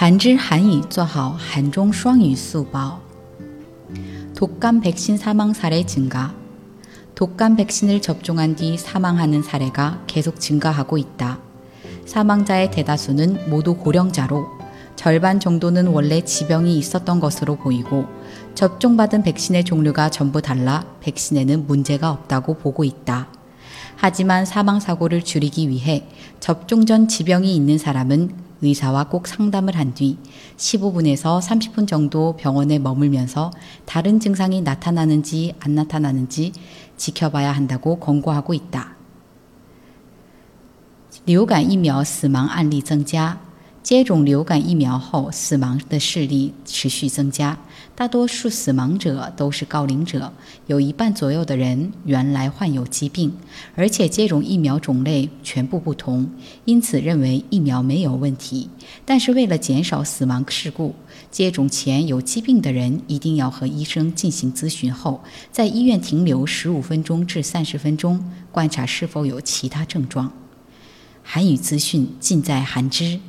한질 한유 做好한중双语速报 독감 백신 사망 사례 증가 독감 백신을 접종한 뒤 사망하는 사례가 계속 증가하고 있다. 사망자의 대다수는 모두 고령자로 절반 정도는 원래 지병이 있었던 것으로 보이고 접종받은 백신의 종류가 전부 달라 백신에는 문제가 없다고 보고 있다. 하지만 사망 사고를 줄이기 위해 접종 전 지병이 있는 사람은 의사와 꼭 상담을 한 뒤 15분에서 30분 정도 병원에 머물면서 다른 증상이 나타나는지 안 나타나는지 지켜봐야 한다고 권고하고 있다. 流感疫苗死亡案例增加。 接种流感疫苗后，死亡的事例持续增加。大多数死亡者都是高龄者，有一半左右的人原来患有疾病，而且接种疫苗种类全部不同，因此认为疫苗没有问题。但是为了减少死亡事故，接种前有疾病的人一定要和医生进行咨询后，在医院停留十五分钟至三十分钟，观察是否有其他症状。韩语资讯尽在韩知。